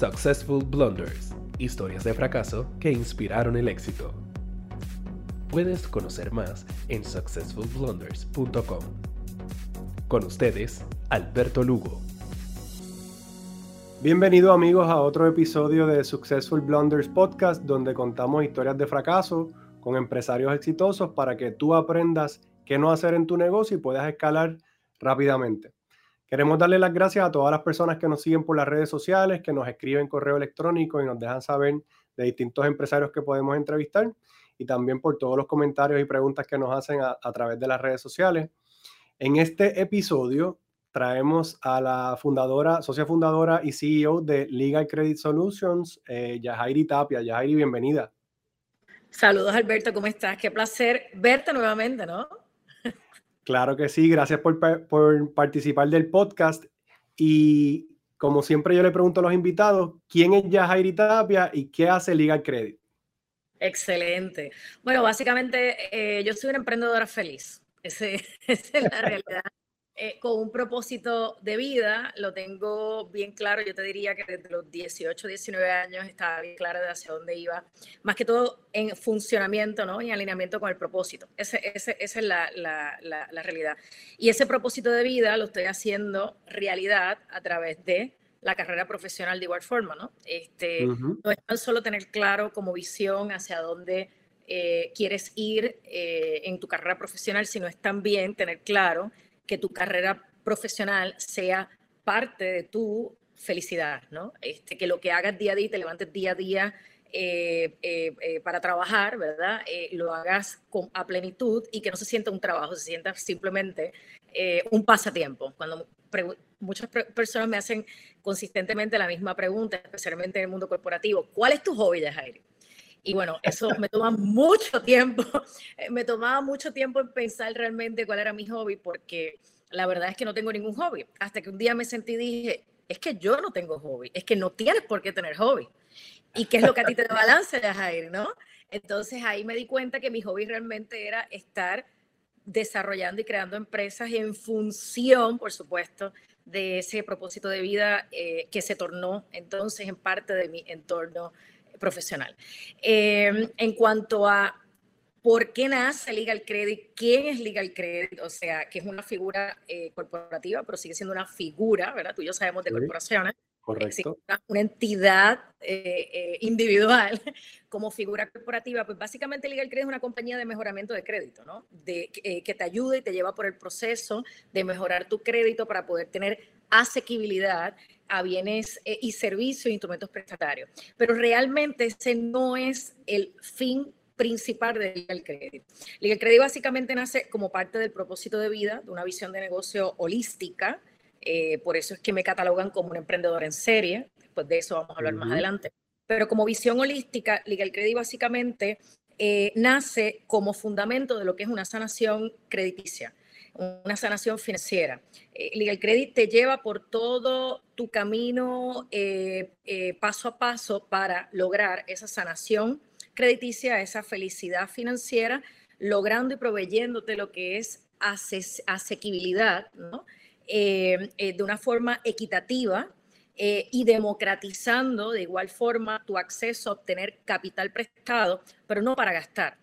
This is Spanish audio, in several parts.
Successful Blunders, historias de fracaso que inspiraron el éxito. Puedes conocer más en successfulblunders.com. Con ustedes, Alberto Lugo. Bienvenidos amigos a otro episodio de Successful Blunders Podcast donde contamos historias de fracaso con empresarios exitosos para que tú aprendas qué no hacer en tu negocio y puedas escalar rápidamente. Queremos darle las gracias a todas las personas que nos siguen por las redes sociales, que nos escriben correo electrónico y nos dejan saber de distintos empresarios que podemos entrevistar y también por todos los comentarios y preguntas que nos hacen a, través de las redes sociales. En este episodio traemos a la fundadora, socia fundadora y CEO de Legal Credit Solutions, eh, Yajairi Tapia. Yajairi, bienvenida. Saludos Alberto, ¿cómo estás? Qué placer verte nuevamente, ¿no? Claro que sí, gracias por, participar del podcast. Y como siempre yo le pregunto a los invitados, ¿quién es Yajairi Tapia y qué hace Legal Credit? Excelente. Bueno, básicamente eh, yo soy una emprendedora feliz. esa es la realidad. Eh, con un propósito de vida, lo tengo bien claro, yo te diría que desde los 18, 19 años estaba bien clara de hacia dónde iba, más que todo en funcionamiento, ¿no? En alineamiento con el propósito. Ese, esa es la, la, la, realidad. Y ese propósito de vida lo estoy haciendo realidad a través de la carrera profesional de igual forma, ¿no? Este, No es tan solo tener claro como visión hacia dónde eh, quieres ir eh, en tu carrera profesional, sino es también tener claro que tu carrera profesional sea parte de tu felicidad, ¿no? Este, que lo que hagas día a día, te levantes día a día eh, eh, eh, para trabajar, ¿verdad? lo hagas con, a plenitud y que no se sienta un trabajo, se sienta simplemente un pasatiempo. Cuando muchas personas me hacen consistentemente la misma pregunta, especialmente en el mundo corporativo, ¿cuál es tu hobby, Jair? Y bueno, eso me toma mucho tiempo, me tomaba mucho tiempo en pensar realmente cuál era mi hobby, porque la verdad es que no tengo ningún hobby. Hasta que un día me sentí y dije, es que yo no tengo hobby, es que no tienes por qué tener hobby. ¿Y qué es lo que a ti te da balance, Jair, no? Entonces ahí me di cuenta que mi hobby realmente era estar desarrollando y creando empresas en función, por supuesto, de ese propósito de vida eh, que se tornó entonces en parte de mi entorno profesional. Em, en cuanto a por qué nace Legal Credit, quién es Legal Credit, o sea, que es una figura eh, corporativa, pero sigue siendo una figura, ¿verdad? Tú y yo sabemos de corporaciones. Correcto. Una, entidad eh, eh, individual como figura corporativa, pues básicamente Legal Credit es una compañía de mejoramiento de crédito, ¿no? De, que te ayuda y te lleva por el proceso de mejorar tu crédito para poder tener asequibilidad a bienes eh, y servicios e instrumentos prestatarios. Pero realmente ese no es el fin principal de Legal Credit. Legal Credit básicamente nace como parte del propósito de vida, de una visión de negocio holística, eh, por eso es que me catalogan como un emprendedor en serie, después de eso vamos a hablar más adelante. Pero como visión holística, Legal Credit básicamente eh, nace como fundamento de lo que es una sanación crediticia una sanación financiera. Eh, Legal Credit te lleva por todo tu camino eh, eh, paso a paso para lograr esa sanación crediticia, esa felicidad financiera, logrando y proveyéndote lo que es asequibilidad, de una forma equitativa y democratizando de igual forma tu acceso a obtener capital prestado, pero no para gastar,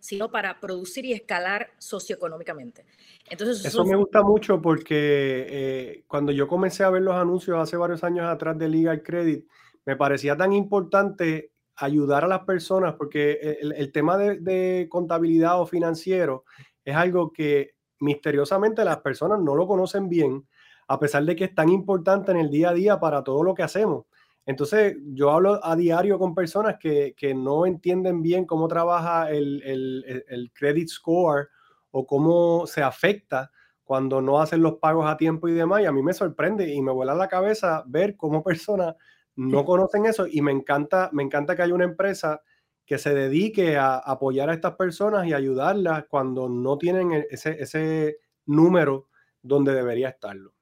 sino para producir y escalar socioeconómicamente. Entonces, eso, me gusta mucho porque eh, cuando yo comencé a ver los anuncios hace varios años atrás de Legal Credit, me parecía tan importante ayudar a las personas porque el, tema de, contabilidad o financiero es algo que misteriosamente las personas no lo conocen bien, a pesar de que es tan importante en el día a día para todo lo que hacemos. Entonces, yo hablo a diario con personas que, no entienden bien cómo trabaja el, el credit score o cómo se afecta cuando no hacen los pagos a tiempo y demás. Y a mí me sorprende y me vuela la cabeza ver cómo personas no conocen eso y me encanta, me encanta que haya una empresa que se dedique a apoyar a estas personas y ayudarlas cuando no tienen e-, ese, ese número donde debería estarlo.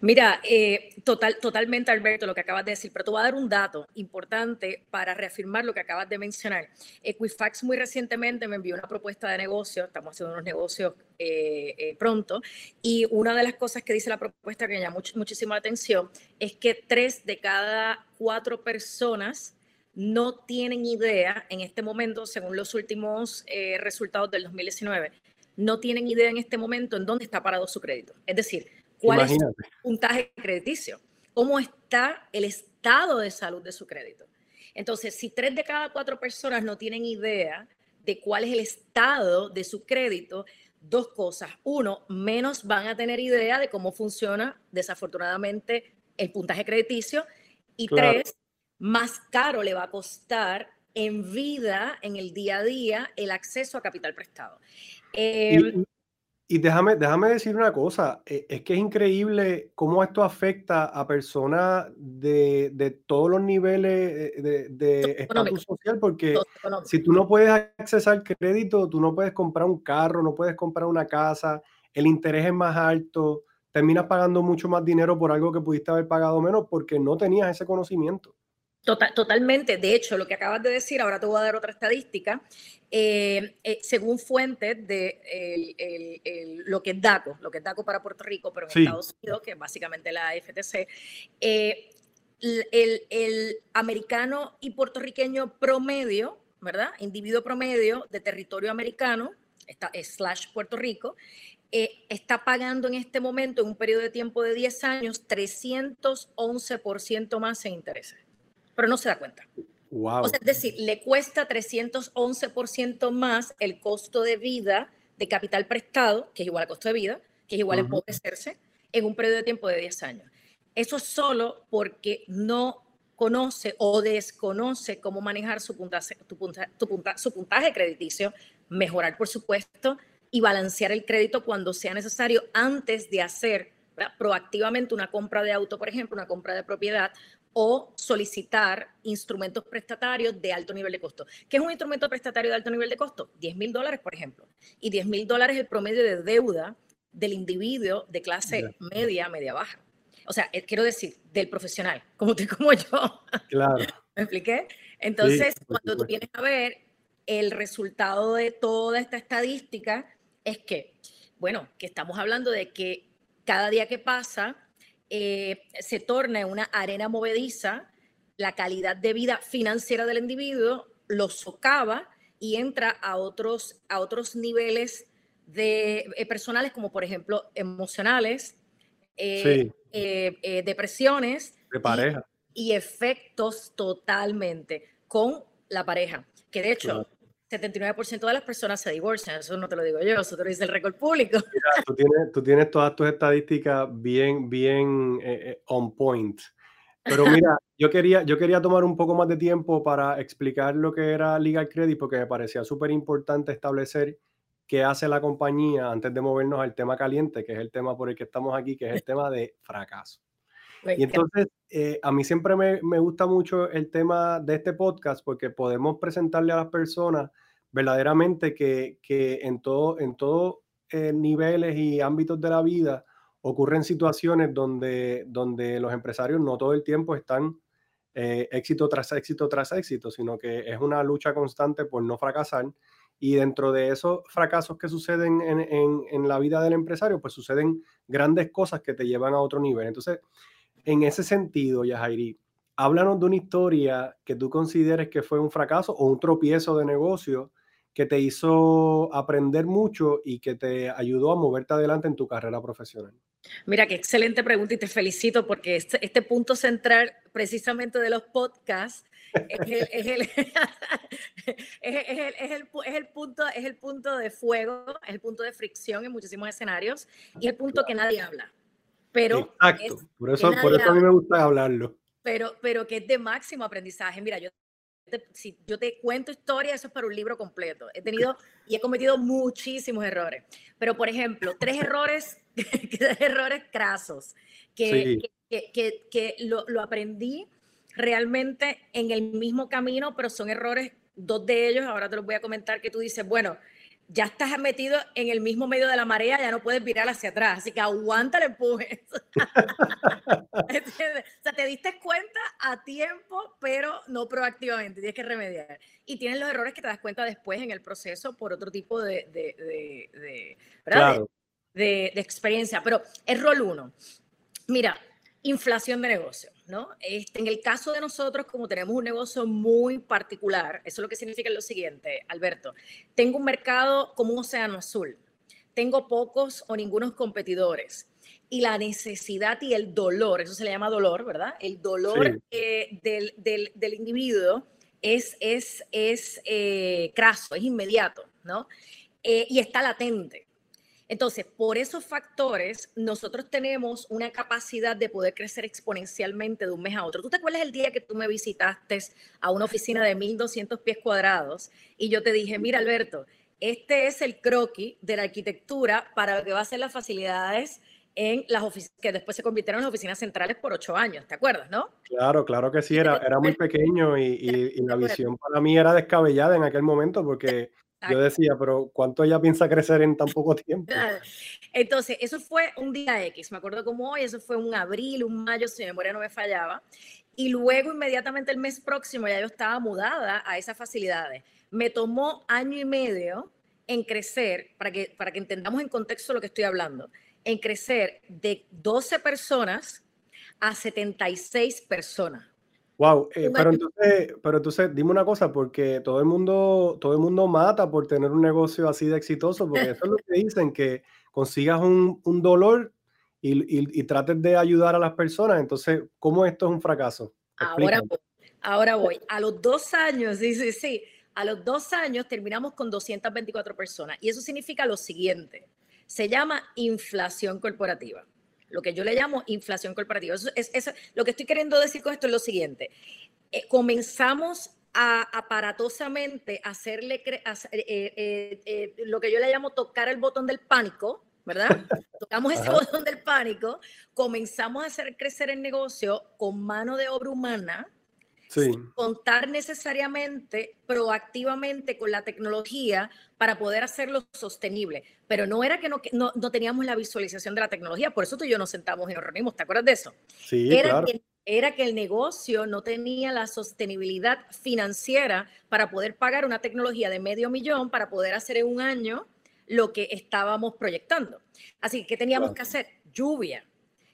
Mira, eh, total, totalmente, Alberto, lo que acabas de decir, pero te voy a dar un dato importante para reafirmar lo que acabas de mencionar. Equifax muy recientemente me envió una propuesta de negocio, estamos haciendo unos negocios eh, eh, pronto, y una de las cosas que dice la propuesta que me llamó muchísimo la atención es que tres de cada cuatro personas no tienen idea en este momento, según los últimos resultados del 2019, no tienen idea en este momento en dónde está parado su crédito. Es decir, cuál es su puntaje crediticio, cómo está el estado de salud de su crédito. Entonces, si tres de cada cuatro personas no tienen idea de cuál es el estado de su crédito, dos cosas. Uno, menos van a tener idea de cómo funciona, desafortunadamente, el puntaje crediticio. Y tres, más caro le va a costar en vida, en el día a día, el acceso a capital prestado. Eh, y déjame, déjame decir una cosa, eh, es que es increíble cómo esto afecta a personas de, de todos los niveles de, de estatus social, porque si tú no puedes accesar crédito, tú no puedes comprar un carro, no puedes comprar una casa, el interés es más alto, terminas pagando mucho más dinero por algo que pudiste haber pagado menos porque no tenías ese conocimiento. Tota-, totalmente. De hecho, lo que acabas de decir, ahora te voy a dar otra estadística. Eh, eh, según fuentes de lo que es DACO, lo que es DACO para Puerto Rico, pero en Estados Unidos, que es básicamente la FTC, eh, el, americano y puertorriqueño promedio, ¿verdad? Individuo promedio de territorio americano, está, slash Puerto Rico, está pagando en este momento, en un periodo de tiempo de 10 años, 311% más en intereses pero no se da cuenta. Wow. O sea, es decir, le cuesta 311% más el costo de vida de capital prestado, que es igual al costo de vida, que es igual a empobrecerse, en un periodo de tiempo de 10 años. Eso solo porque no conoce o desconoce cómo manejar su puntaje, su puntaje crediticio, mejorar, por supuesto, y balancear el crédito cuando sea necesario antes de hacer proactivamente una compra de auto, por ejemplo, una compra de propiedad o solicitar instrumentos prestatarios de alto nivel de costo. ¿Qué es un instrumento prestatario de alto nivel de costo? 10 mil dólares, por ejemplo. Y 10 mil dólares es el promedio de deuda del individuo de clase media, media baja. O sea, eh, quiero decir, del profesional, como tú como yo. Claro. ¿Me expliqué? Entonces, cuando tú vienes a ver el resultado de toda esta estadística, es que, bueno, que estamos hablando de que cada día que pasa, eh, se torna en una arena movediza, la calidad de vida financiera del individuo lo socava y entra a otros, a otros niveles de, eh, personales, como por ejemplo emocionales, eh, depresiones. De pareja. Y, efectos totalmente con la pareja. Que de hecho, 79% de las personas se divorcian, eso no te lo digo yo, eso te lo dice el récord público. tú, tienes, todas tus estadísticas bien, bien eh, eh, on point. Pero mira, yo quería, yo quería tomar un poco más de tiempo para explicar lo que era Legal Credit porque me parecía súper importante establecer qué hace la compañía antes de movernos al tema caliente, que es el tema por el que estamos aquí, que es el tema de fracaso. Y entonces, eh, a mí siempre me, me, gusta mucho el tema de este podcast porque podemos presentarle a las personas verdaderamente que, que en todo, en todos eh, niveles y ámbitos de la vida ocurren situaciones donde, donde los empresarios no todo el tiempo están eh, éxito tras éxito tras éxito, sino que es una lucha constante por no fracasar. Y dentro de esos fracasos que suceden en, en, en la vida del empresario, pues suceden grandes cosas que te llevan a otro nivel. Entonces, en ese sentido, Yajairi, háblanos de una historia que tú consideres que fue un fracaso o un tropiezo de negocio que te hizo aprender mucho y que te ayudó a moverte adelante en tu carrera profesional. Mira, qué excelente pregunta y te felicito porque este, este punto central precisamente de los podcasts es el, punto, de fuego, es el punto de fricción en muchísimos escenarios y el punto que nadie habla. Pero Exacto, por eso, por eso a mí me gusta hablarlo. Pero, pero que es de máximo aprendizaje. Mira, yo te, si yo te cuento historia, eso es para un libro completo. He tenido y he cometido muchísimos errores. Pero, por ejemplo, tres errores, tres errores crasos que, que, que, que lo, lo, aprendí realmente en el mismo camino, pero son errores, dos de ellos, ahora te los voy a comentar, que tú dices, bueno, ya estás metido en el mismo medio de la marea, ya no puedes virar hacia atrás, así que aguanta el empuje. o sea, te diste cuenta a tiempo, pero no proactivamente, tienes que remediar. Y tienes los errores que te das cuenta después en el proceso por otro tipo de, de, de, de experiencia. Pero es rol uno. Mira, inflación de negocio, ¿no? Este, en el caso de nosotros, como tenemos un negocio muy particular, eso lo que significa lo siguiente, Alberto, tengo un mercado como un océano azul, tengo pocos o ningunos competidores y la necesidad y el dolor, eso se le llama dolor, ¿verdad? El dolor eh, del, del, del, individuo es, es, es eh, craso, es inmediato, ¿no? Eh, y está latente. Entonces, por esos factores, nosotros tenemos una capacidad de poder crecer exponencialmente de un mes a otro. ¿Tú te acuerdas el día que tú me visitaste a una oficina de 1.200 pies cuadrados y yo te dije, mira Alberto, este es el croquis de la arquitectura para lo que va a ser las facilidades en las oficinas que después se convirtieron en las oficinas centrales por ocho años, ¿te acuerdas, no? Claro, claro que sí, era, era muy pequeño y, y la visión para mí era descabellada en aquel momento porque yo decía, pero ¿cuánto ella piensa crecer en tan poco tiempo? Entonces, eso fue un día X, me acuerdo como hoy, eso fue un abril, un mayo, si mi memoria no me fallaba. Y luego, inmediatamente el mes próximo, ya yo estaba mudada a esas facilidades. Me tomó año y medio en crecer, para que, para que entendamos en contexto lo que estoy hablando, en crecer de 12 personas a 76 personas. Wow, eh, pero entonces, pero entonces dime una cosa, porque todo el mundo, todo el mundo mata por tener un negocio así de exitoso, porque eso es lo que dicen, que consigas un, un dolor y, y, y, trates de ayudar a las personas. Entonces, ¿cómo esto es un fracaso? Ahora voy, ahora voy. A los dos años, sí, sí, sí, a los dos años terminamos con 224 personas. Y eso significa lo siguiente, se llama inflación corporativa lo que yo le llamo inflación corporativa. Eso es, lo que estoy queriendo decir con esto es lo siguiente. Eh, comenzamos a aparatosamente hacerle eh, eh, lo que yo le llamo tocar el botón del pánico, ¿verdad? Tocamos ese botón del pánico, comenzamos a hacer crecer el negocio con mano de obra humana, contar necesariamente proactivamente con la tecnología para poder hacerlo sostenible. Pero no era que no, no, teníamos la visualización de la tecnología, por eso tú y yo nos sentamos y nos reunimos, ¿te acuerdas de eso? Sí, era claro. Que, era que el negocio no tenía la sostenibilidad financiera para poder pagar una tecnología de medio millón para poder hacer en un año lo que estábamos proyectando. Así que, ¿qué teníamos que hacer? Lluvia.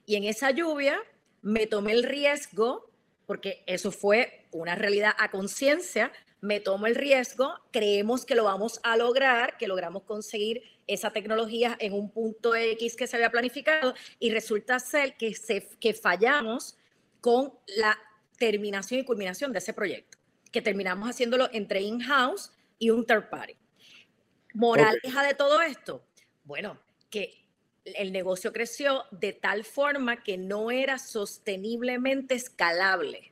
Y en esa lluvia me tomé el riesgo porque eso fue una realidad a conciencia, me tomo el riesgo, creemos que lo vamos a lograr, que logramos conseguir esa tecnología en un punto X que se había planificado y resulta ser que, se, que fallamos con la terminación y culminación de ese proyecto, que terminamos haciéndolo entre in-house y un third party. Moraleja de todo esto, bueno, que el negocio creció de tal forma que no era sosteniblemente escalable.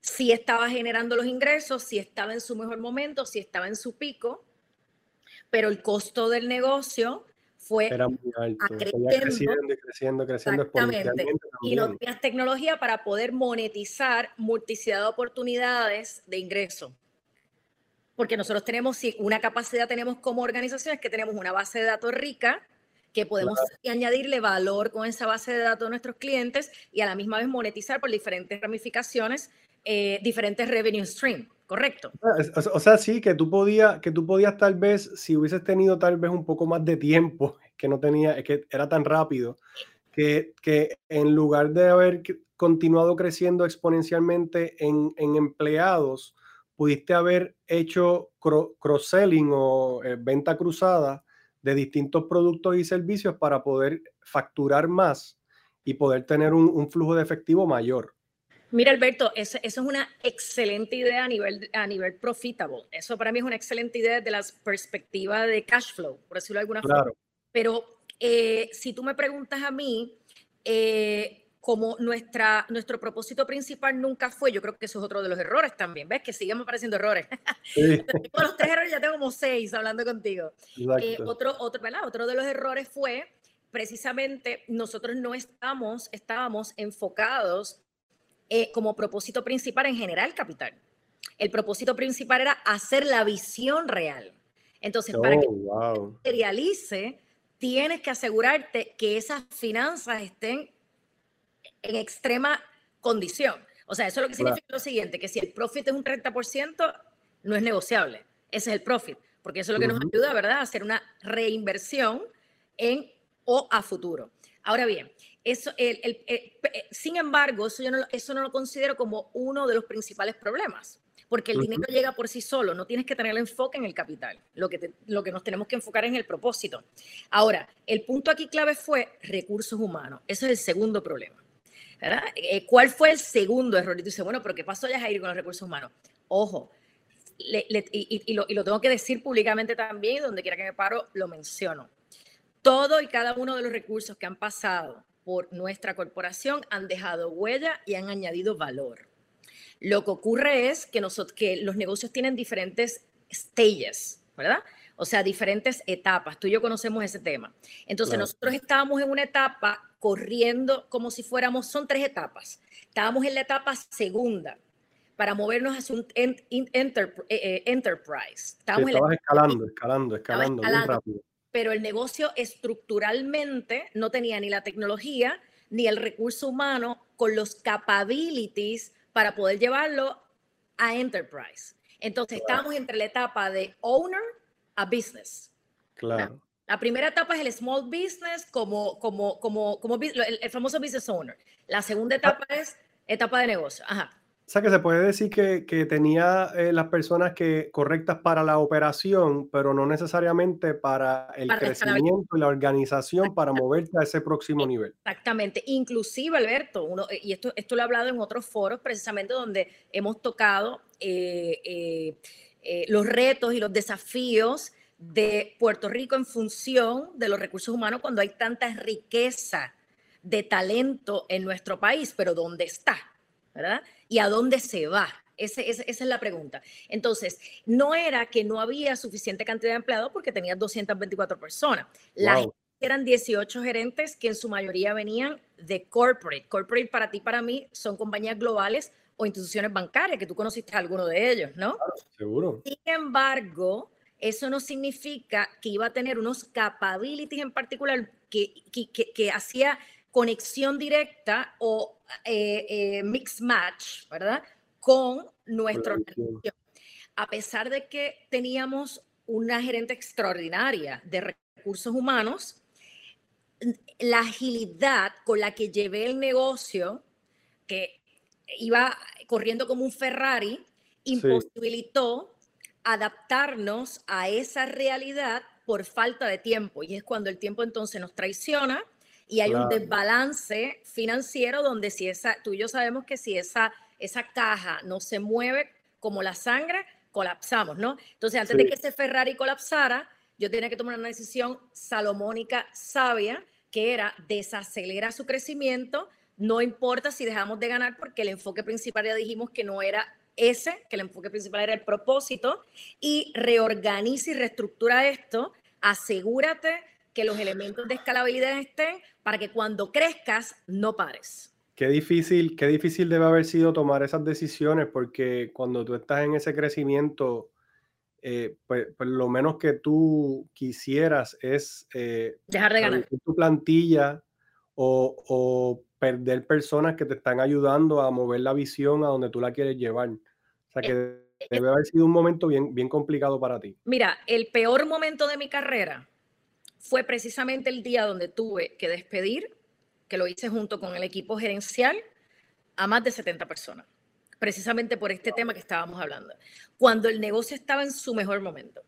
Si estaba generando los ingresos, si estaba en su mejor momento, si estaba en su pico, pero el costo del negocio fue era muy alto, creciendo, creciendo, creciendo exactamente. Y no tenías tecnología para poder monetizar multiplicidad de oportunidades de ingreso. Porque nosotros tenemos, si una capacidad tenemos como organización es que tenemos una base de datos rica, que podemos añadirle valor con esa base de datos a nuestros clientes y a la misma vez monetizar por diferentes ramificaciones, eh, diferentes revenue stream, ¿correcto? O sea, sí, que tú, podías, que tú podías tal vez, si hubieses tenido tal vez un poco más de tiempo, que no tenía, es que era tan rápido, que, que en lugar de haber continuado creciendo exponencialmente en, en empleados, pudiste haber hecho cross-selling o eh, venta cruzada de distintos productos y servicios para poder facturar más y poder tener un, flujo de efectivo mayor. Mira, Alberto, eso, es una excelente idea a nivel, a nivel profitable. Eso para mí es una excelente idea desde la perspectiva de cash flow, por decirlo de alguna forma. Pero eh, si tú me preguntas a mí, eh, como nuestra, nuestro propósito principal nunca fue, yo creo que eso es otro de los errores también, ¿ves? Que siguen apareciendo errores. Sí. Con los tres errores ya tengo como seis hablando contigo. Eh, otro, otro, ¿verdad? otro de los errores fue precisamente nosotros no estamos, estábamos enfocados eh, como propósito principal en generar capital. El propósito principal era hacer la visión real. Entonces, para que oh, materialice, tienes que asegurarte que esas finanzas estén en extrema condición. O sea, eso es lo que significa lo siguiente, que si el profit es un 30%, no es negociable. Ese es el profit, porque eso es lo que nos ayuda, ¿verdad?, a hacer una reinversión en o a futuro. Ahora bien, eso, el, sin embargo, eso, yo no, eso no lo considero como uno de los principales problemas, porque el dinero llega por sí solo, no tienes que tener el enfoque en el capital, lo que, lo que nos tenemos que enfocar es en el propósito. Ahora, el punto aquí clave fue recursos humanos, ese es el segundo problema. ¿Verdad? Eh, ¿Cuál fue el segundo error? Y tú dices, bueno, pero ¿qué pasó ya Jair con los recursos humanos? Ojo, y, lo, y, lo, tengo que decir públicamente también, donde quiera que me paro, lo menciono. Todo y cada uno de los recursos que han pasado por nuestra corporación han dejado huella y han añadido valor. Lo que ocurre es que, nosotros, que los negocios tienen diferentes stages, ¿verdad? O sea, diferentes etapas. Tú y yo conocemos ese tema. Entonces, nosotros estábamos en una etapa corriendo como si fuéramos, son tres etapas. Estábamos en la etapa segunda para movernos hacia un eh, eh, enterprise. Estábamos escalando, escalando, escalando, muy rápido. Pero el negocio estructuralmente no tenía ni la tecnología ni el recurso humano con los capabilities para poder llevarlo a enterprise. Entonces estábamos entre la etapa de owner a business. Claro. La primera etapa es el small business como, como, como, como el, famoso business owner. La segunda etapa es etapa de negocio. Ajá. O sea que se puede decir que, que tenía eh, las personas que correctas para la operación, pero no necesariamente para el crecimiento y la organización para moverte a ese próximo nivel. Exactamente. Inclusive, Alberto, uno, y esto, esto lo he hablado en otros foros precisamente donde hemos tocado eh, eh, eh, los retos y los desafíos de Puerto Rico en función de los recursos humanos cuando hay tanta riqueza de talento en nuestro país, pero ¿dónde está? ¿Verdad? ¿Y a dónde se va? esa es la pregunta. Entonces, no era que no había suficiente cantidad de empleados porque tenía 224 personas. Las eran 18 gerentes que en su mayoría venían de corporate. Corporate para ti, para mí, son compañías globales o instituciones bancarias, que tú conociste a alguno de ellos, ¿no? seguro. Sin embargo, eso no significa que iba a tener unos capabilities en particular que, que, hacía conexión directa o eh, eh, mix match, ¿verdad? Con nuestra organización. A pesar de que teníamos una gerente extraordinaria de recursos humanos, la agilidad con la que llevé el negocio, que iba corriendo como un Ferrari, imposibilitó adaptarnos a esa realidad por falta de tiempo. Y es cuando el tiempo entonces nos traiciona y hay un desbalance financiero donde si esa, tú y yo sabemos que si esa, esa caja no se mueve como la sangre, colapsamos, ¿no? Entonces, antes de que ese Ferrari colapsara, yo tenía que tomar una decisión salomónica sabia, que era desacelerar su crecimiento, no importa si dejamos de ganar porque el enfoque principal ya dijimos que no era ese, que el enfoque principal era el propósito, y reorganiza y reestructura esto, asegúrate que los elementos de escalabilidad estén para que cuando crezcas no pares. Qué difícil, qué difícil debe haber sido tomar esas decisiones porque cuando tú estás en ese crecimiento, eh, pues, pues, lo menos que tú quisieras es eh, dejar de ganar tu plantilla o, o perder personas que te están ayudando a mover la visión a donde tú la quieres llevar. O sea que eh, eh, debe haber sido un momento bien, bien complicado para ti. Mira, el peor momento de mi carrera fue precisamente el día donde tuve que despedir, que lo hice junto con el equipo gerencial, a más de 70 personas, precisamente por este tema que estábamos hablando, cuando el negocio estaba en su mejor momento.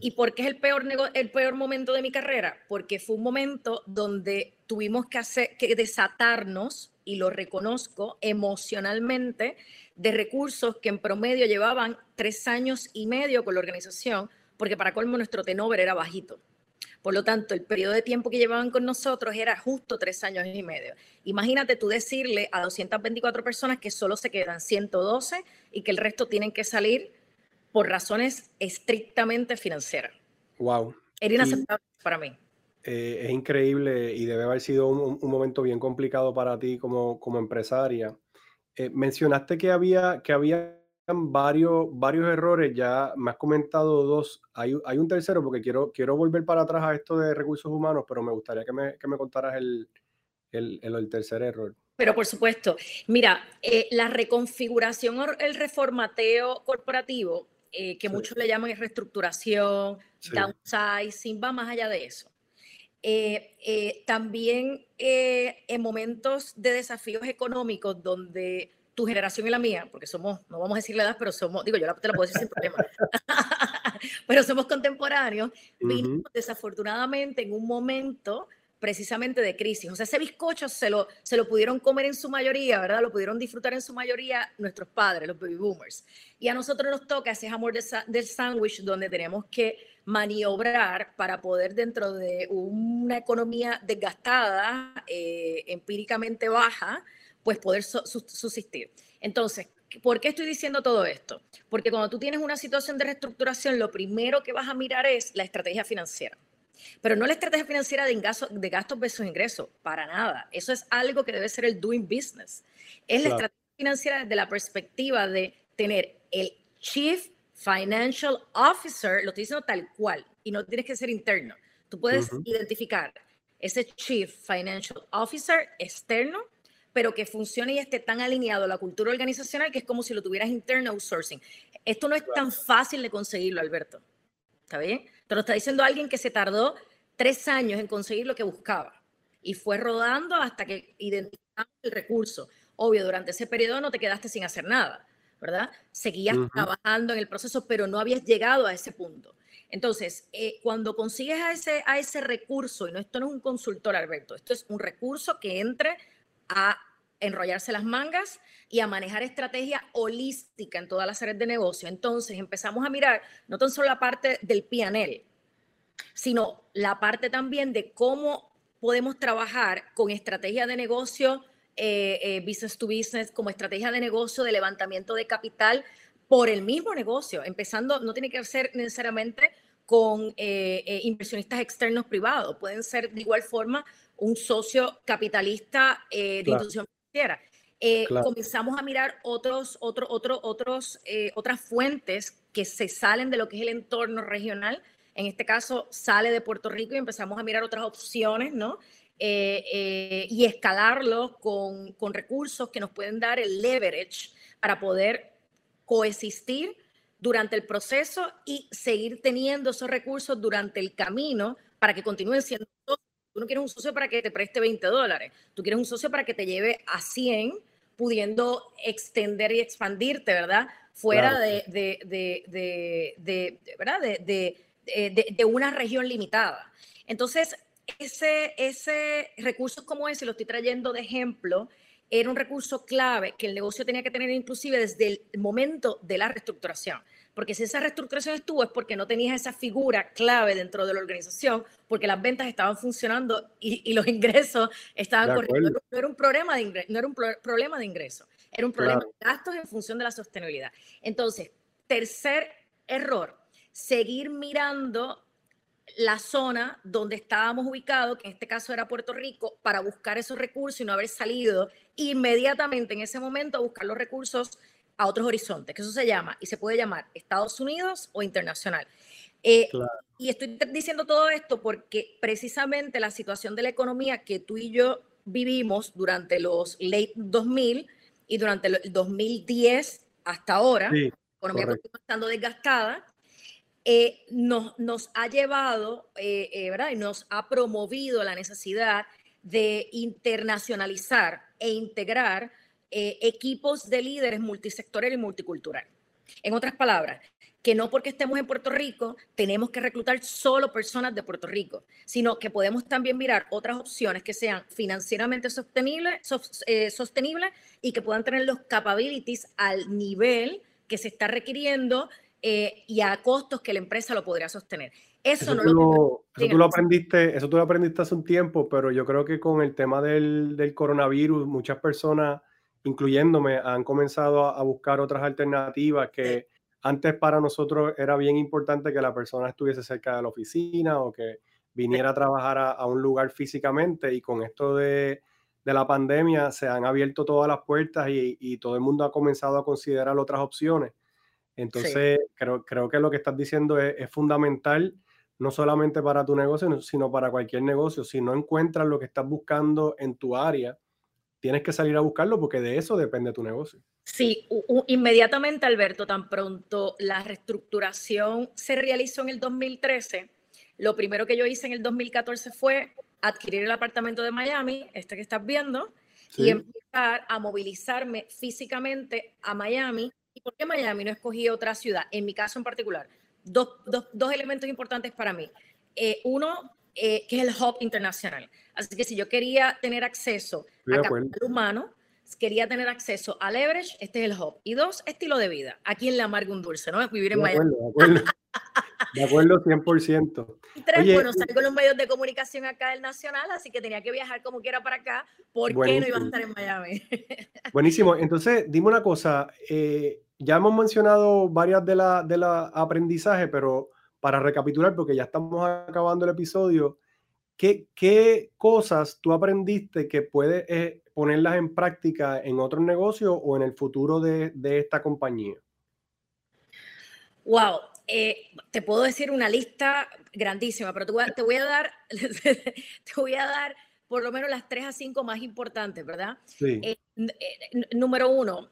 Y, por qué es el peor, el peor momento de mi carrera? Porque fue un momento donde tuvimos que, hacer, que desatarnos, y lo reconozco, emocionalmente, de recursos que en promedio llevaban tres años y medio con la organización, porque para colmo nuestro tenover era bajito. Por lo tanto, el periodo de tiempo que llevaban con nosotros era justo tres años y medio. Imagínate tú decirle a 224 personas que solo se quedan 112 y que el resto tienen que salir por razones estrictamente financieras. Wow. Era inaceptable para mí. Eh, es increíble y debe haber sido un, momento bien complicado para ti como, como empresaria. Eh, mencionaste que había, que había varios, varios errores, ya me has comentado dos, hay, hay, un tercero porque quiero, quiero volver para atrás a esto de recursos humanos, pero me gustaría que me, que me contaras el, el, el, tercer error. Pero por supuesto, mira, eh, la reconfiguración el reformateo corporativo, eh, que muchos le llaman reestructuración, downsizing, va más allá de eso. Eh, también en momentos de desafíos económicos donde tu generación y la mía, porque somos, no vamos a decir la edad, pero somos, digo, yo te la puedo decir sin problema, pero somos contemporáneos, uh desafortunadamente en un momento precisamente de crisis. O sea, ese bizcocho se lo, se lo pudieron comer en su mayoría, ¿verdad? Lo pudieron disfrutar en su mayoría nuestros padres, los baby boomers. Y a nosotros nos toca ese amor del sándwich donde tenemos que maniobrar para poder dentro de una economía desgastada, eh, empíricamente baja, pues poder subsistir. Entonces, ¿por qué estoy diciendo todo esto? Porque cuando tú tienes una situación de reestructuración, lo primero que vas a mirar es la estrategia financiera. Pero no la estrategia financiera de, de gastos versus ingresos, para nada. Eso es algo que debe ser el doing business. Es la estrategia financiera desde la perspectiva de tener el Chief Financial Officer, lo estoy diciendo tal cual, y no tienes que ser interno. Tú puedes identificar ese Chief Financial Officer externo pero que funcione y esté tan alineado a la cultura organizacional que es como si lo tuvieras interno outsourcing. Esto no es tan fácil de conseguirlo, Alberto. ¿Está bien? Te lo está diciendo alguien que se tardó tres años en conseguir lo que buscaba y fue rodando hasta que identificamos el recurso. Obvio, durante ese periodo no te quedaste sin hacer nada, ¿verdad? Seguías trabajando en el proceso, pero no habías llegado a ese punto. Entonces, eh, cuando consigues a ese, a ese recurso, y no, esto no es un consultor, Alberto, esto es un recurso que entre a enrollarse las mangas y a manejar estrategia holística en todas las áreas de negocio. Entonces empezamos a mirar no tan solo la parte del PNL, sino la parte también de cómo podemos trabajar con estrategia de negocio, eh, eh, business to business, como estrategia de negocio de levantamiento de capital por el mismo negocio, empezando, no tiene que ser necesariamente con eh, inversionistas externos privados, pueden ser de igual forma un socio capitalista de institución eh, comenzamos a mirar otros, otro, otro, otros, eh, otras fuentes que se salen de lo que es el entorno regional. En este caso, sale de Puerto Rico y empezamos a mirar otras opciones, ¿no? Eh, y escalarlo con, con recursos que nos pueden dar el leverage para poder coexistir durante el proceso y seguir teniendo esos recursos durante el camino para que continúen siendo Tú no quieres un socio para que te preste 20 dólares, tú quieres un socio para que te lleve a 100, pudiendo extender y expandirte, ¿verdad? Fuera de, de, ¿verdad? de, una región limitada. Entonces, ese, ese recurso como ese, lo estoy trayendo de ejemplo, era un recurso clave que el negocio tenía que tener inclusive desde el momento de la reestructuración. Porque si esa reestructuración estuvo es porque no tenías esa figura clave dentro de la organización, porque las ventas estaban funcionando y, los ingresos estaban corriendo. No era un problema de ingreso, no era un problema de ingreso, era un problema de gastos en función de la sostenibilidad. Entonces, tercer error, seguir mirando la zona donde estábamos ubicados, que en este caso era Puerto Rico, para buscar esos recursos y no haber salido inmediatamente en ese momento a buscar los recursos a otros horizontes, que eso se llama y se puede llamar Estados Unidos o internacional. Eh, y estoy diciendo todo esto porque precisamente la situación de la economía que tú y yo vivimos durante los late 2000 y durante el 2010 hasta ahora, la economía continúa estando desgastada, eh, nos, nos, ha llevado, eh, ¿verdad? Y nos ha promovido la necesidad de internacionalizar e integrar eh, equipos de líderes multisectorial y multicultural. En otras palabras, que no porque estemos en Puerto Rico tenemos que reclutar solo personas de Puerto Rico, sino que podemos también mirar otras opciones que sean financieramente sostenibles, eh, sostenibles y que puedan tener los capabilities al nivel que se está requiriendo eh, y a costos que la empresa lo podría sostener. Eso, no lo, eso tú lo aprendiste, eso tú lo aprendiste hace un tiempo, pero yo creo que con el tema del, del coronavirus, muchas personas incluyéndome, han comenzado a, buscar otras alternativas que antes para nosotros era bien importante que la persona estuviese cerca de la oficina o que viniera a trabajar a, un lugar físicamente y con esto de, de la pandemia se han abierto todas las puertas y, todo el mundo ha comenzado a considerar otras opciones. Entonces, creo, creo que lo que estás diciendo es, fundamental, no solamente para tu negocio, sino para cualquier negocio. Si no encuentras lo que estás buscando en tu área, tienes que salir a buscarlo porque de eso depende tu negocio. Sí, inmediatamente, Alberto, tan pronto la reestructuración se realizó en el 2013, lo primero que yo hice en el 2014 fue adquirir el apartamento de Miami, este que estás viendo, y empezar a movilizarme físicamente a Miami. ¿Y por qué Miami? No escogí otra ciudad, en mi caso en particular. Dos, elementos importantes para mí. Eh, uno, eh, que es el hub internacional. Así que si yo quería tener acceso a capital humano, quería tener acceso al leverage, este es el hub. Y dos, estilo de vida. Aquí en la amarga un dulce, ¿no? Vivir en Miami. De acuerdo, 100%. Y tres, bueno, salí con los medios de comunicación acá del Nacional, así que tenía que viajar como quiera para acá. ¿Por qué no iba a estar en Miami? Buenísimo. Entonces, dime una cosa. Eh, ya hemos mencionado varias de las de la aprendizajes, pero para recapitular, porque ya estamos acabando el episodio, ¿qué, qué cosas tú aprendiste que puedes eh, ponerlas en práctica en otros negocios o en el futuro de, de esta compañía? Wow, eh, te puedo decir una lista grandísima, pero te voy, a, dar, te voy a dar por lo menos las tres a cinco más importantes, ¿verdad? Sí. Eh, número uno,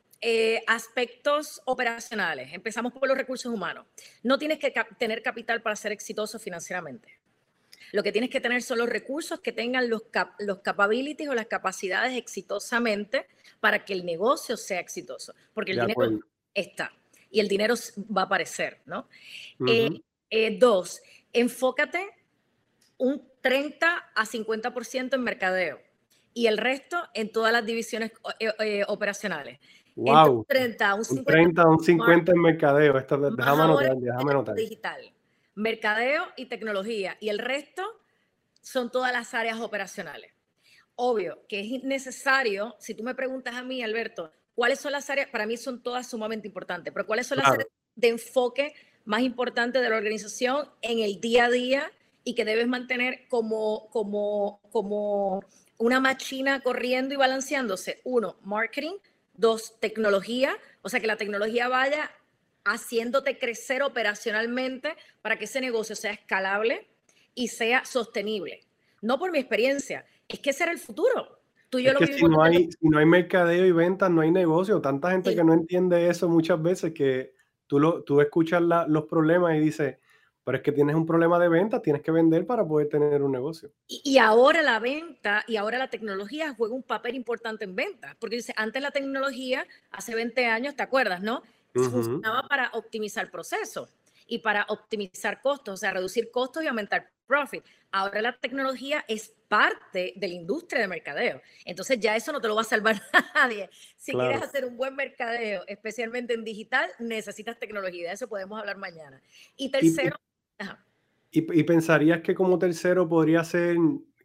aspectos operacionales. Empezamos por los recursos humanos. No tienes que tener capital para ser exitoso financieramente. Lo que tienes que tener son los recursos que tengan los, los capabilities o las capacidades exitosamente para que el negocio sea exitoso, porque el dinero está y el dinero va a aparecer, ¿no? Eh, eh, dos, enfócate un 30 a 50% en mercadeo y el resto en todas las divisiones eh, operacionales. Wow. Un 30, un 50, un 30, un 50 en mercadeo. Esto, déjame anotar, déjame anotar. Digital, mercadeo y tecnología. Y el resto son todas las áreas operacionales. Obvio que es necesario, si tú me preguntas a mí, Alberto, ¿Cuáles son las áreas? Para mí son todas sumamente importantes, pero ¿cuáles son las áreas de enfoque más importantes de la organización en el día a día y que debes mantener como, como, como una máquina corriendo y balanceándose? Uno, marketing. Dos, tecnología. O sea, que la tecnología vaya haciéndote crecer operacionalmente para que ese negocio sea escalable y sea sostenible. No por mi experiencia, es que ese era el futuro que si no, hay, si no hay mercadeo y ventas, no hay negocio. Tanta gente que no entiende eso muchas veces que tú, lo, tú escuchas los problemas y dices, pero es que tienes un problema de venta, tienes que vender para poder tener un negocio. Y, ahora la venta y ahora la tecnología juega un papel importante en venta, porque dice, antes la tecnología, hace 20 años, ¿te acuerdas, no? Funcionaba para optimizar procesos y para optimizar costos, o sea, reducir costos y aumentar profit. Ahora la tecnología es parte de la industria de mercadeo. Entonces ya eso no te lo va a salvar nadie. Si quieres hacer un buen mercadeo, especialmente en digital, necesitas tecnología. De eso podemos hablar mañana. Y tercero... Y, pensarías que como tercero podría ser,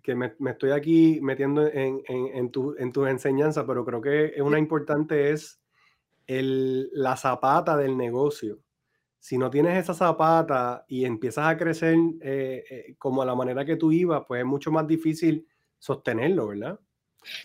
que me, estoy aquí metiendo en, en, tu, en tus enseñanzas, pero creo que una importante es el, la zapata del negocio. Si no tienes esa zapata y empiezas a crecer eh, eh, como a la manera que tú ibas, pues es mucho más difícil sostenerlo, ¿verdad?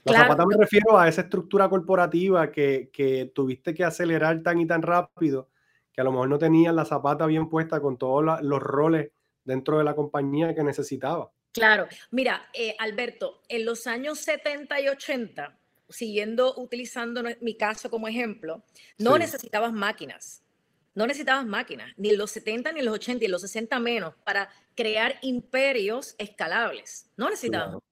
La zapata me refiero a esa estructura corporativa que, que, tuviste que acelerar tan y tan rápido que a lo mejor no tenías la zapata bien puesta con todos los roles dentro de la compañía que necesitaba. Claro, mira, eh, Alberto, en los años 70 y 80, siguiendo utilizando mi caso como ejemplo, no necesitabas máquinas no necesitabas máquinas, ni en los 70, ni en los 80, y en los 60 menos, para crear imperios escalables. No necesitabas.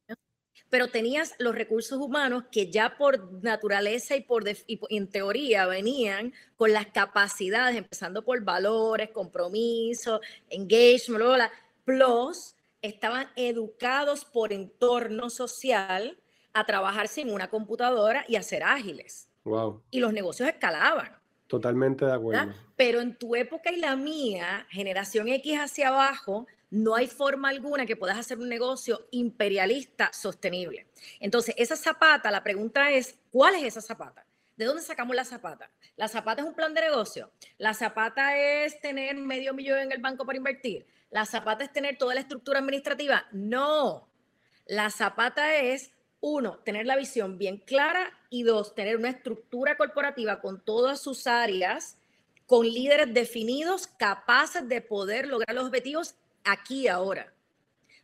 Pero tenías los recursos humanos que ya por naturaleza y por en teoría venían con las capacidades, empezando por valores, compromiso, engagement, bla, plus estaban educados por entorno social a trabajar sin una computadora y a ser ágiles. Wow. Y los negocios escalaban. Totalmente de acuerdo. Pero en tu época y la mía, generación X hacia abajo, no hay forma alguna que puedas hacer un negocio imperialista sostenible. Entonces, esa zapata, la pregunta es, ¿cuál es esa zapata? ¿De dónde sacamos la zapata? La zapata es un plan de negocio. La zapata es tener medio millón en el banco para invertir. La zapata es tener toda la estructura administrativa. No. La zapata es uno, tener la visión bien clara y dos, tener una estructura corporativa con todas sus áreas, con líderes definidos, capaces de poder lograr los objetivos aquí y ahora,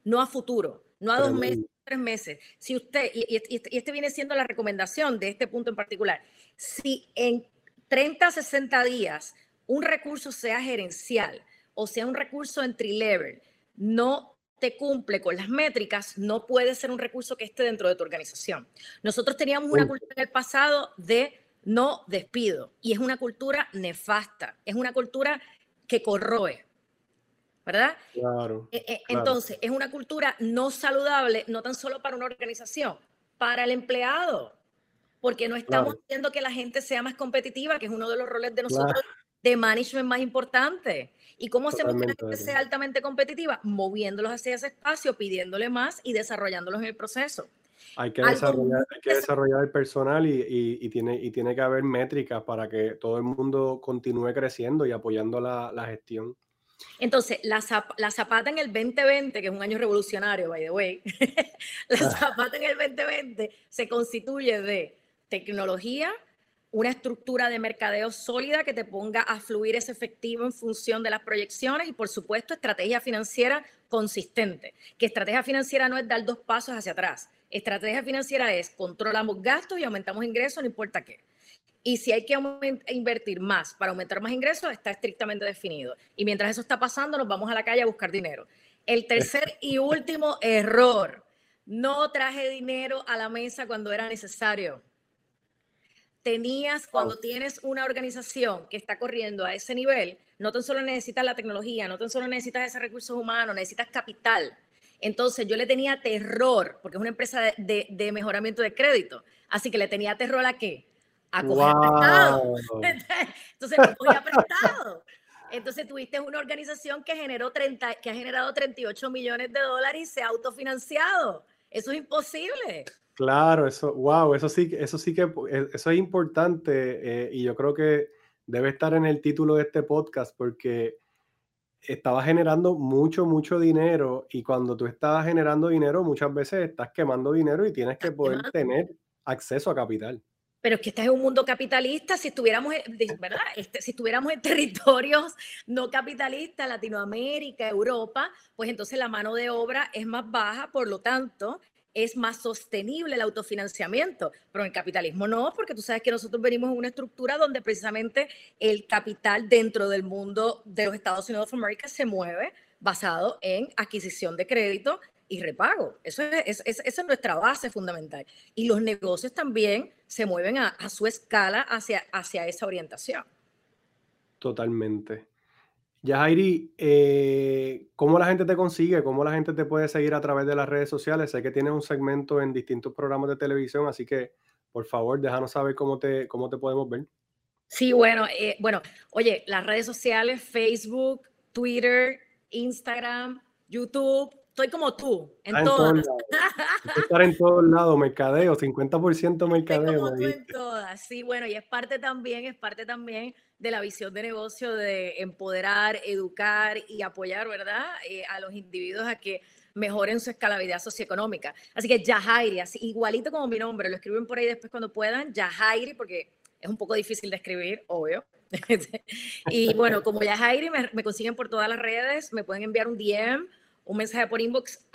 no a futuro, no a dos meses, tres meses. Si usted, y, y este viene siendo la recomendación de este punto en particular, si en 30, 60 días un recurso sea gerencial o sea un recurso entry level, no te cumple con las métricas, no puede ser un recurso que esté dentro de tu organización. Nosotros teníamos una cultura en el pasado de no despido y es una cultura nefasta, es una cultura que corroe, ¿verdad? Claro, e, e, Entonces, es una cultura no saludable, no tan solo para una organización, para el empleado, porque no estamos haciendo que la gente sea más competitiva, que es uno de los roles de nosotros de management más importante. ¿Y cómo hacemos que la gente sea altamente competitiva? Moviéndolos hacia ese espacio, pidiéndole más y desarrollándolos en el proceso. Hay que, desarrollar, hay que desarrollar, el personal y, y, tiene, y tiene que haber métricas para que todo el mundo continúe creciendo y apoyando la, la gestión. Entonces, la, la, Zapata en el 2020, que es un año revolucionario, by the way, la ah. Zapata en el 2020 se constituye de tecnología, una estructura de mercadeo sólida que te ponga a fluir ese efectivo en función de las proyecciones y, por supuesto, estrategia financiera consistente. Que estrategia financiera no es dar dos pasos hacia atrás. Estrategia financiera es controlamos gastos y aumentamos ingresos, no importa qué. Y si hay que invertir más para aumentar más ingresos, está estrictamente definido. Y mientras eso está pasando, nos vamos a la calle a buscar dinero. El tercer y último error, no traje dinero a la mesa cuando era necesario tenías, cuando tienes una organización que está corriendo a ese nivel, no tan solo necesitas la tecnología, no tan solo necesitas esos recursos humanos, necesitas capital. Entonces yo le tenía terror, porque es una empresa de, mejoramiento de crédito, así que le tenía terror a qué? A coger prestado. Entonces no cogía prestado. Entonces tuviste una organización que generó 30, que ha generado 38 millones de dólares y se ha autofinanciado. Eso es imposible. Claro, eso, wow, eso sí, eso sí que eh, eso es importante eh, y yo creo que debe estar en el título de este podcast porque estaba generando mucho, mucho dinero y cuando tú estás generando dinero muchas veces estás quemando dinero y tienes que poder tener acceso a capital. Pero es que este es un mundo capitalista, si estuviéramos, ¿verdad? Este, si estuviéramos en territorios no capitalistas, Latinoamérica, Europa, pues entonces la mano de obra es más baja, por lo tanto, es más sostenible el autofinanciamiento, pero en el capitalismo no, porque tú sabes que nosotros venimos en una estructura donde precisamente el capital dentro del mundo de los Estados Unidos de América se mueve basado en adquisición de crédito y repago. Eso es, esa es nuestra base fundamental. Y los negocios también se mueven a, a su escala hacia, hacia esa orientación. Totalmente. Yajairi, eh, ¿cómo la gente te consigue? ¿Cómo la gente te puede seguir a través de las redes sociales? Sé que tienes un segmento en distintos programas de televisión, así que por favor, déjanos saber cómo te, cómo te podemos ver. Sí, bueno, eh, bueno, oye, las redes sociales, Facebook, Twitter, Instagram, YouTube, estoy como tú, en, ah, todas. estar en todos lados, mercadeo, 50% mercadeo. como tú en todas, sí, bueno, y es parte también, es parte también de la visión de negocio de empoderar, educar y apoyar, ¿verdad?, eh, a los individuos a que mejoren su escalabilidad socioeconómica. Así que Yahairi, así, igualito como mi nombre, lo escriben por ahí después cuando puedan, Yahairi, porque es un poco difícil de escribir, obvio. y bueno, como Yahairi, me, me consiguen por todas las redes, me pueden enviar un DM un mensaje por inbox,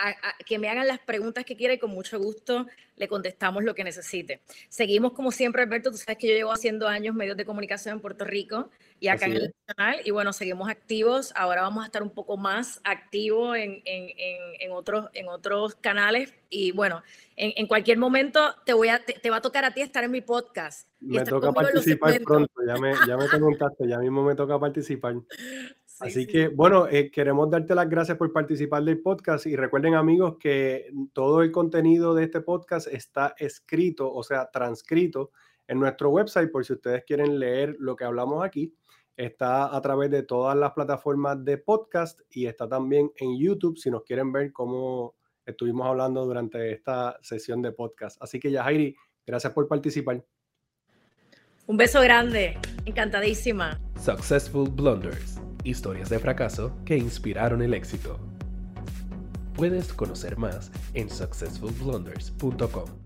que me hagan las preguntas que quiera y con mucho gusto le contestamos lo que necesite. Seguimos como siempre, Alberto, tú sabes que yo llevo haciendo años medios de comunicación en Puerto Rico y acá en el canal, y bueno, seguimos activos. Ahora vamos a estar un poco más activos en, en, en, otros, en otros canales y bueno, en, cualquier momento te, voy a, te, va a tocar a ti estar en mi podcast. Me toca participar pronto, ya me, ya me preguntaste, ya mismo me toca participar. Así que, bueno, eh, queremos darte las gracias por participar del podcast y recuerden amigos que todo el contenido de este podcast está escrito, o sea, transcrito en nuestro website por si ustedes quieren leer lo que hablamos aquí. Está a través de todas las plataformas de podcast y está también en YouTube si nos quieren ver cómo estuvimos hablando durante esta sesión de podcast. Así que, Yajairi, gracias por participar. Un beso grande, encantadísima. Successful Blunders historias de fracaso que inspiraron el éxito. Puedes conocer más en successfulblunders.com.